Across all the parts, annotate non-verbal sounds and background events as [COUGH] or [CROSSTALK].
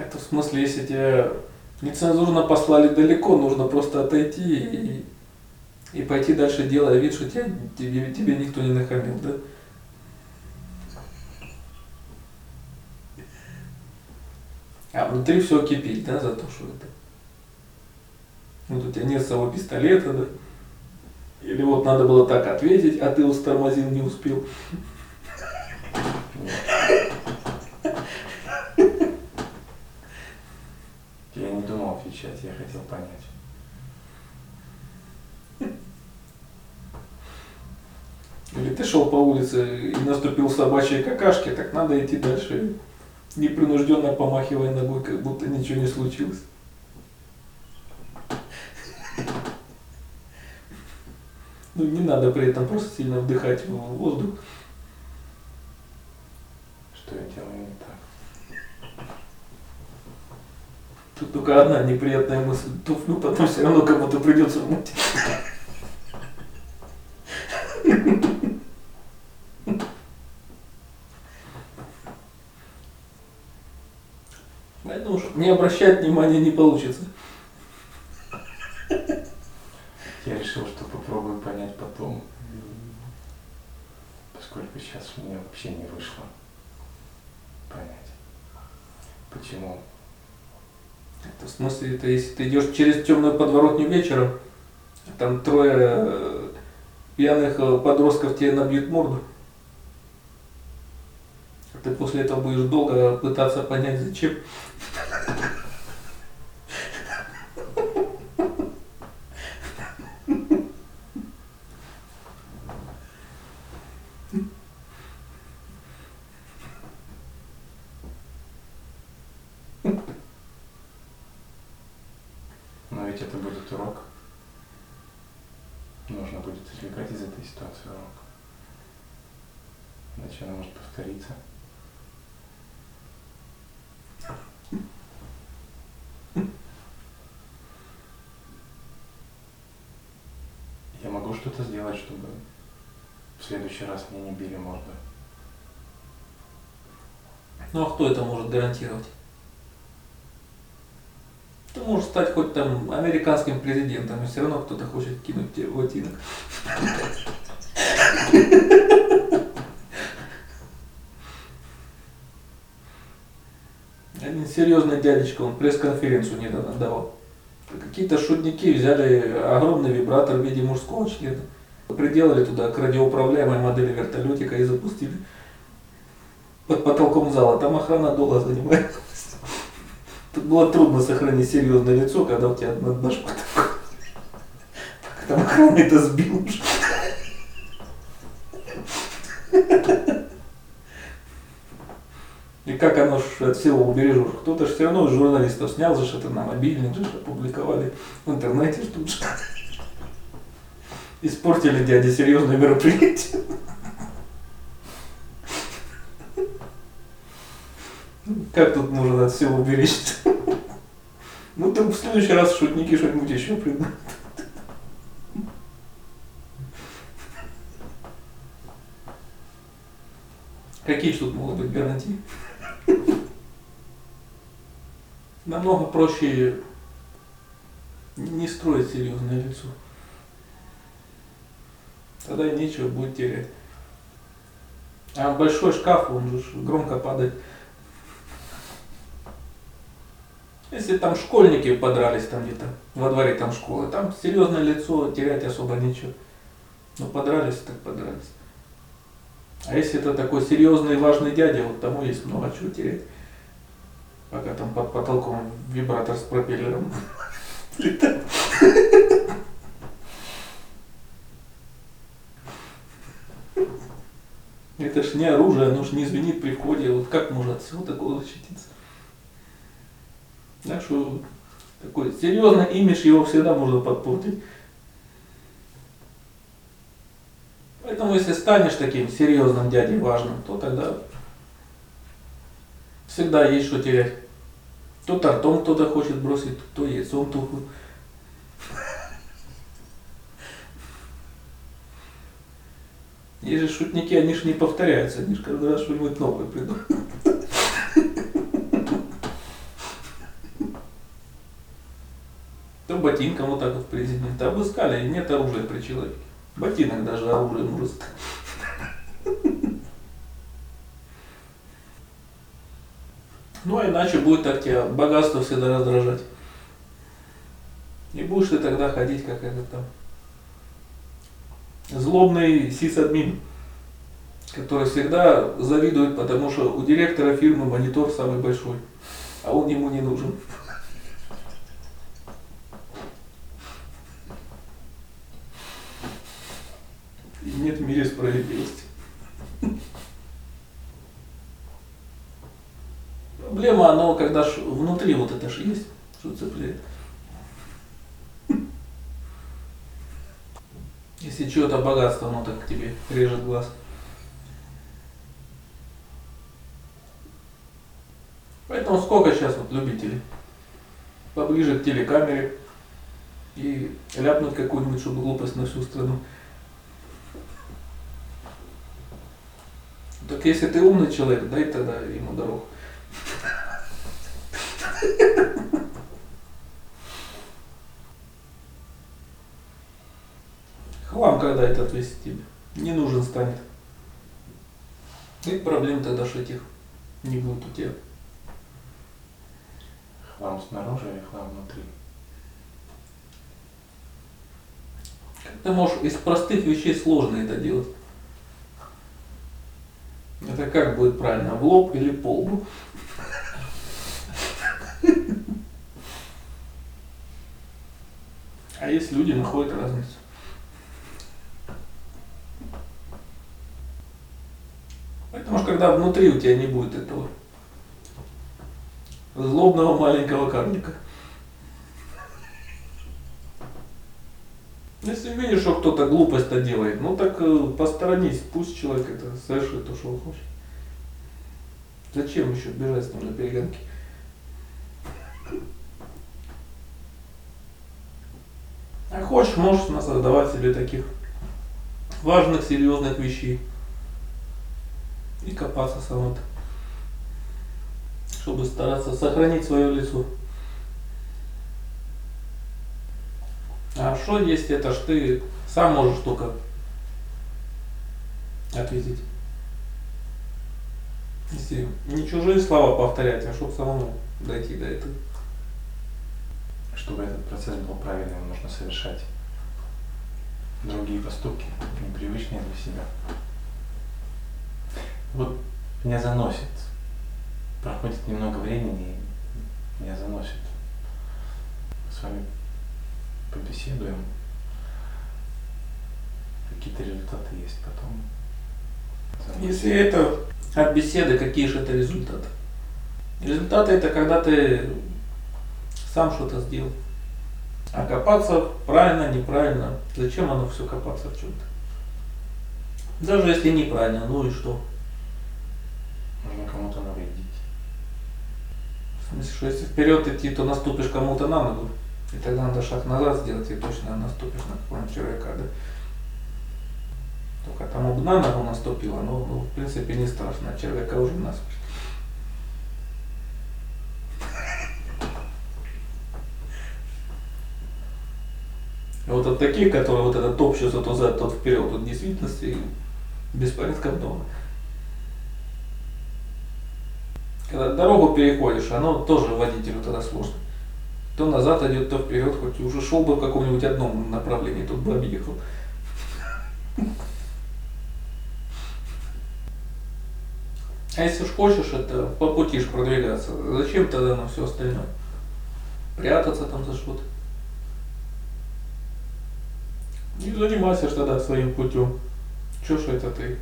Это в смысле, если тебя нецензурно послали далеко, нужно просто отойти и, и пойти дальше, делая вид, что тебя, тебе, тебе никто не нахамил, да? А внутри все кипит, да, за то, что это. Вот у тебя нет своего пистолета, да? Или вот надо было так ответить, а ты устормозил, не успел. [LAUGHS] Я не думал отвечать, я хотел понять. Или ты шел по улице и наступил собачьей какашке, так надо идти дальше, непринужденно помахивая ногой, как будто ничего не случилось. Ну, не надо при этом просто сильно вдыхать воздух. Что я делаю не так? Тут только одна неприятная мысль. Туфлю потом все равно кому-то придется мыть. Поэтому не обращать внимания не получится. Я решил, что попробую понять потом, поскольку сейчас у меня вообще не вышло понять, почему. Это если ты идешь через темную подворотню вечером, там трое э, пьяных э, подростков тебе набьют морду. А ты после этого будешь долго пытаться понять, зачем. Но ведь это урок. Нужно будет извлекать из этой ситуации урок. Иначе она может повториться. Я могу что-то сделать, чтобы в следующий раз мне не били морду. Ну а кто это может гарантировать? Ты можешь стать хоть там американским президентом, и все равно кто-то хочет кинуть тебе ботинок. Один серьезный дядечка, он пресс-конференцию недавно давал. Какие-то шутники взяли огромный вибратор в виде мужского члена, приделали туда к радиоуправляемой модели вертолетика и запустили под потолком зала. Там охрана долго занимается. Тут было трудно сохранить серьезное лицо, когда у тебя над башкой такое. Там охрана это сбил. И как оно ж от всего убережешь? Кто-то же все равно журналистов снял же это на мобильник, же опубликовали в интернете же. Испортили дяде серьезное мероприятие. Как тут можно от всего уберечься? [LAUGHS] Ну, там в следующий раз шутники что-нибудь еще придумают. Какие тут могут быть гарантии? Намного проще не строить серьезное лицо. Тогда нечего будет терять. А большой шкаф, он же громко падает. Если там школьники подрались там где-то во дворе там школы, там серьезное лицо, терять особо нечего. Ну подрались, так подрались. А если это такой серьезный и важный дядя, вот тому есть много чего терять. Пока там под потолком вибратор с пропеллером летает. Это ж не оружие, оно ж не звенит при входе. Вот как можно от всего такого защититься? Так что такой серьезный имидж его всегда можно подпортить. Поэтому если станешь таким серьезным дядей важным, то тогда всегда есть что терять. То тортом кто-то хочет бросить, то яйцом тухлым. Есть же шутники, они же не повторяются, они же каждый раз что-нибудь новое придумывают. То ботинком вот так вот президента обыскали, нет оружия при человеке. Ботинок даже оружие может. [LAUGHS] Ну а иначе будет так тебя богатство всегда раздражать. И будешь ты тогда ходить как этот там злобный сисадмин, который всегда завидует, потому что у директора фирмы монитор самый большой, а он ему не нужен. И нет в мире справедливости. Проблема, оно когда ж внутри вот это же есть, что цепляет. Если чье-то богатство, оно так тебе режет глаз. Поэтому сколько сейчас вот любителей поближе к телекамере и ляпнуть какую-нибудь, чтобы глупость на всю страну. Так если ты умный человек, дай тогда ему дорогу. Хлам когда это отвесит тебе. Не нужен станет. И проблем тогда ж этих не будет у тебя. Хлам снаружи или хлам внутри? Ты можешь из простых вещей сложно это делать? Это как будет правильно, в лоб или по лбу? А есть люди находят разницу. Поэтому когда внутри у тебя не будет этого злобного маленького карлика. Если видишь, что кто-то глупость-то делает, ну так э, посторонись, пусть человек это совершит то, что он хочет. Зачем еще бежать с ним на перегонки? А хочешь, можешь создавать себе таких важных, серьезных вещей. И копаться самому чтобы стараться сохранить свое лицо. А что есть это ж ты сам можешь только ответить. Если не чужие слова повторять, а чтобы самому дойти до этого. Чтобы этот процесс был правильным, нужно совершать другие поступки, непривычные для себя. Вот меня заносит. Проходит немного времени, и меня заносит. С вами побеседуем. Какие-то результаты есть потом. Если это от беседы, какие же это результаты? Результаты это когда ты сам что-то сделал. А копаться правильно, неправильно, зачем оно все копаться в чем-то? Даже если неправильно, ну и что? Можно кому-то навредить. В смысле, что если вперед идти, то наступишь кому-то на ногу. И тогда надо шаг назад сделать, и точно наступишь на какого-нибудь человека, да? Только тому бы на ногу наступило, но ну, в принципе не страшно, а червяка уже насмерть. А вот от таких, которые вот этот топчутся то за, тот вперед, вот действительности беспорядка много. Когда дорогу переходишь, оно тоже водителю тогда сложно. То назад идет, то вперед, хоть уже шел бы в каком-нибудь одном направлении, тут бы объехал. А если уж хочешь это по пути ж продвигаться, зачем тогда на все остальное? Прятаться там за что-то. Не занимайся ж тогда своим путем. Че ж это ты?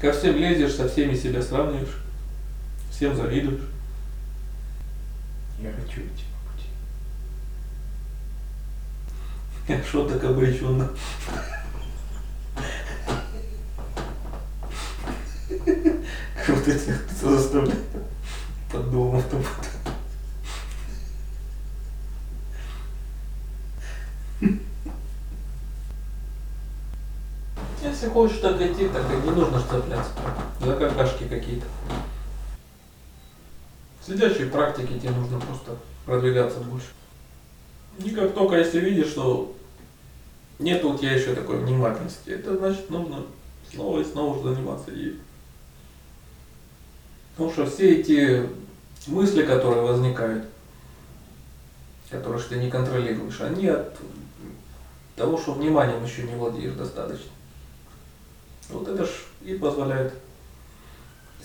Ко всем лезешь, со всеми себя сравниваешь, всем завидуешь. Я хочу идти по пути. [LAUGHS] Что так обреченно? Круто тебя кто заставляет под домом автомат. Если хочешь так идти, так и не нужно цепляться за какашки какие-то. В сидячей практике тебе нужно просто продвигаться больше. И как только если видишь, что нет у тебя еще такой внимательности, это значит нужно снова и снова заниматься ей. Потому что все эти мысли, которые возникают, которые ты не контролируешь, они от того, что вниманием еще не владеешь достаточно. Вот это ж и позволяет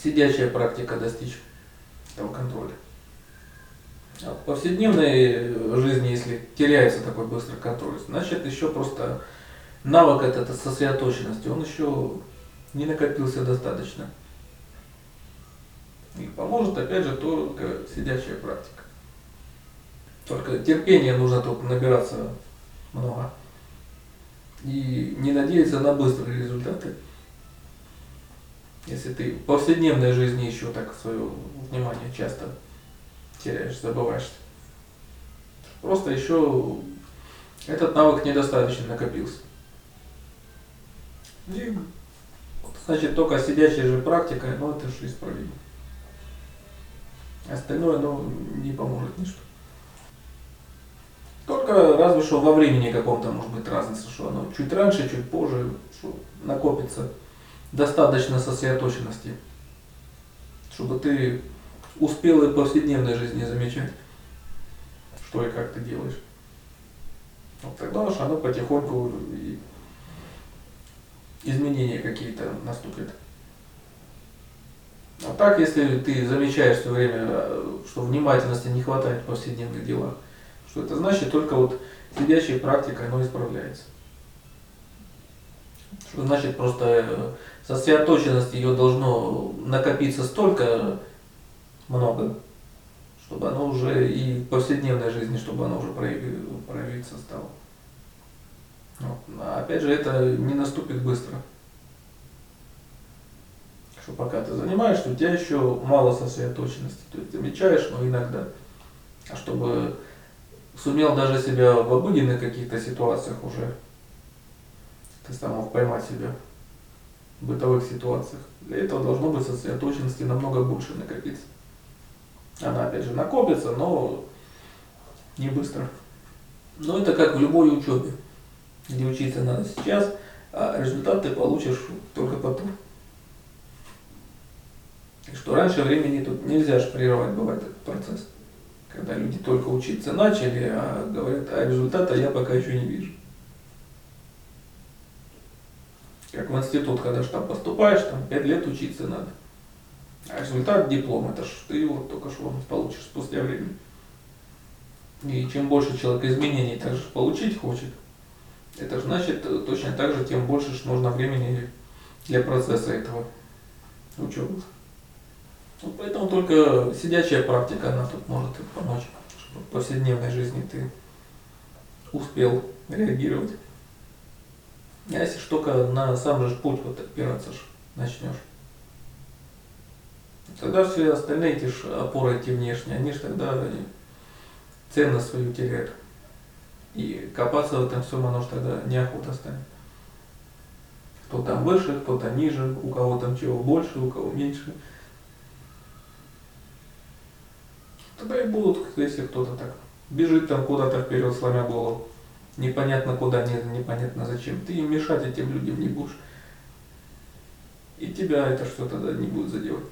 сидячая практика достичь этого контроля. А в повседневной жизни, если теряется такой быстрый контроль, значит еще просто навык этот сосредоточенности, он еще не накопился достаточно. И поможет опять же только сидячая практика. Только терпения нужно тут набираться много. И не надеяться на быстрые результаты. Если ты в повседневной жизни еще так свое внимание часто теряешь, забываешься. Просто еще этот навык недостаточно накопился. И, значит, только сидящая же практика, ну это же исправимо. Остальное, ну, не поможет ничто. Только разве что во времени каком-то может быть разница, что оно чуть раньше, чуть позже, что накопится достаточно сосредоточенности, чтобы ты успел и в повседневной жизни замечать, что и как ты делаешь. Вот тогда уж оно потихоньку и изменения какие-то наступят. Так, если ты замечаешь все время, что внимательности не хватает в повседневных делах, что это значит только вот сидящей практикой оно исправляется. Что значит просто э, сосредоточенность ее должно накопиться столько много, чтобы оно уже и в повседневной жизни, чтобы оно уже проявиться стало. Вот. А опять же, это не наступит быстро. Что пока ты занимаешься, у тебя еще мало сосредоточенности. То есть замечаешь, но иногда. А чтобы сумел даже себя в обыденных каких-то ситуациях уже, ты сам мог поймать себя в бытовых ситуациях. Для этого должно быть сосредоточенности намного больше накопиться. Она опять же накопится, но не быстро. Но это как в любой учебе, где учиться надо сейчас, а результат ты получишь только потом. Что раньше времени тут нельзя же прерывать, бывает этот процесс. Когда люди только учиться начали, а говорят, а результата я пока еще не вижу. Как в институт, когда же там поступаешь, там 5 лет учиться надо. А результат диплом, это ж ты его только что получишь спустя времени. И чем больше человек изменений также получить хочет, это же значит точно так же, тем больше нужно времени для процесса этого учебы. Вот поэтому только сидячая практика, она тут может помочь, чтобы в повседневной жизни ты успел реагировать. А если ж только на сам же путь вот опираться ж начнешь, тогда все остальные эти ж опоры эти внешние, они же тогда ценность свою теряют. И копаться в этом всем оно же тогда неохота станет. Кто там выше, кто-то ниже, у кого там чего больше, у кого меньше. Тогда и будут, если кто-то так бежит там куда-то вперед, сломя голову. Непонятно куда, непонятно зачем. Ты им мешать этим людям не будешь. И тебя это что тогда не будет задевать.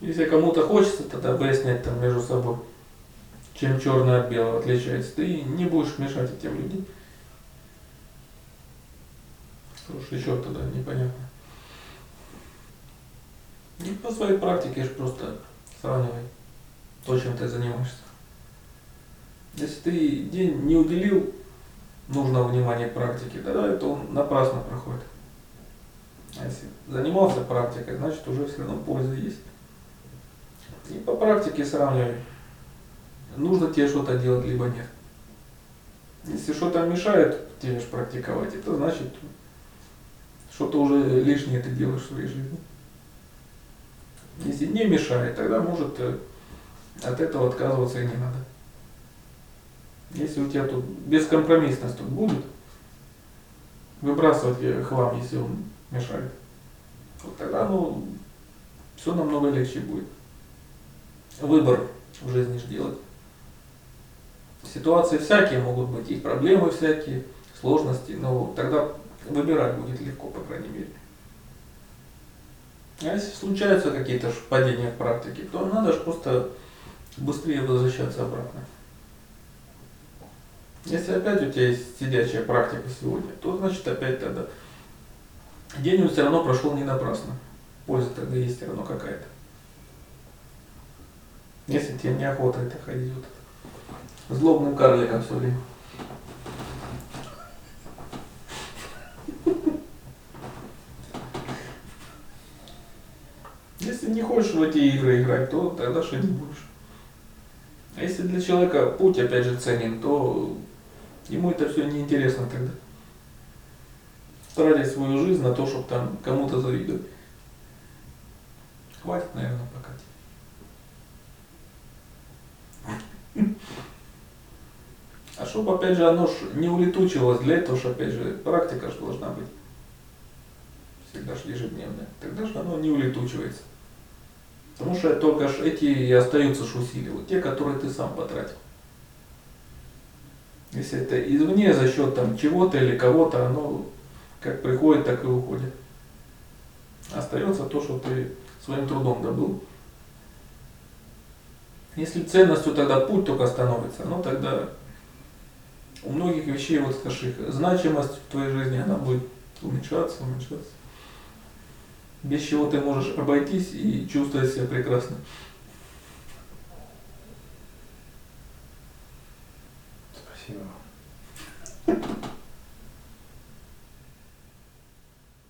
Если кому-то хочется тогда выяснять там между собой, чем черное от белого отличается, ты не будешь мешать этим людям. Что еще тогда непонятно. И по своей практике же просто сравнивай то, чем ты занимаешься. Если ты день не уделил нужного внимания практике, тогда это он напрасно проходит. А если занимался практикой, значит уже все равно польза есть. И по практике сравнивай, нужно тебе что-то делать, либо нет. Если что-то мешает тебе практиковать, это значит, что-то уже лишнее ты делаешь в своей жизни. Если не мешает, тогда может э, от этого отказываться и не надо. Если у тебя тут бескомпромиссность тут будет, выбрасывать хлам, если он мешает, вот тогда ну, все намного легче будет. Выбор в жизни же делать. Ситуации всякие могут быть, и проблемы всякие, сложности, но тогда выбирать будет легко, по крайней мере. А если случаются какие-то падения в практике, то надо же просто быстрее возвращаться обратно. Если опять у тебя есть сидячая практика сегодня, то значит опять тогда день все равно прошел не напрасно. Польза тогда есть все равно какая-то. Если тебе неохота это ходить вот злобным карликом все время. Если не хочешь в эти игры играть, то тогда не будешь. А если для человека путь опять же ценен, то ему это все неинтересно тогда. Тратить свою жизнь на то, чтобы там кому-то завидовать. Хватит, наверное, пока. А чтобы, опять же, оно ж не улетучилось, для этого ж, опять же, практика же должна быть. Всегда же ежедневная. Тогда же оно не улетучивается. Потому что только ж эти и остаются ж усилия, вот те, которые ты сам потратил. Если это извне за счет там чего-то или кого-то, оно как приходит, так и уходит. Остается то, что ты своим трудом добыл. Если ценностью тогда путь только становится, ну тогда у многих вещей, вот скажешь, их значимость в твоей жизни, она будет уменьшаться, уменьшаться. Без чего ты можешь обойтись и чувствовать себя прекрасно. Спасибо.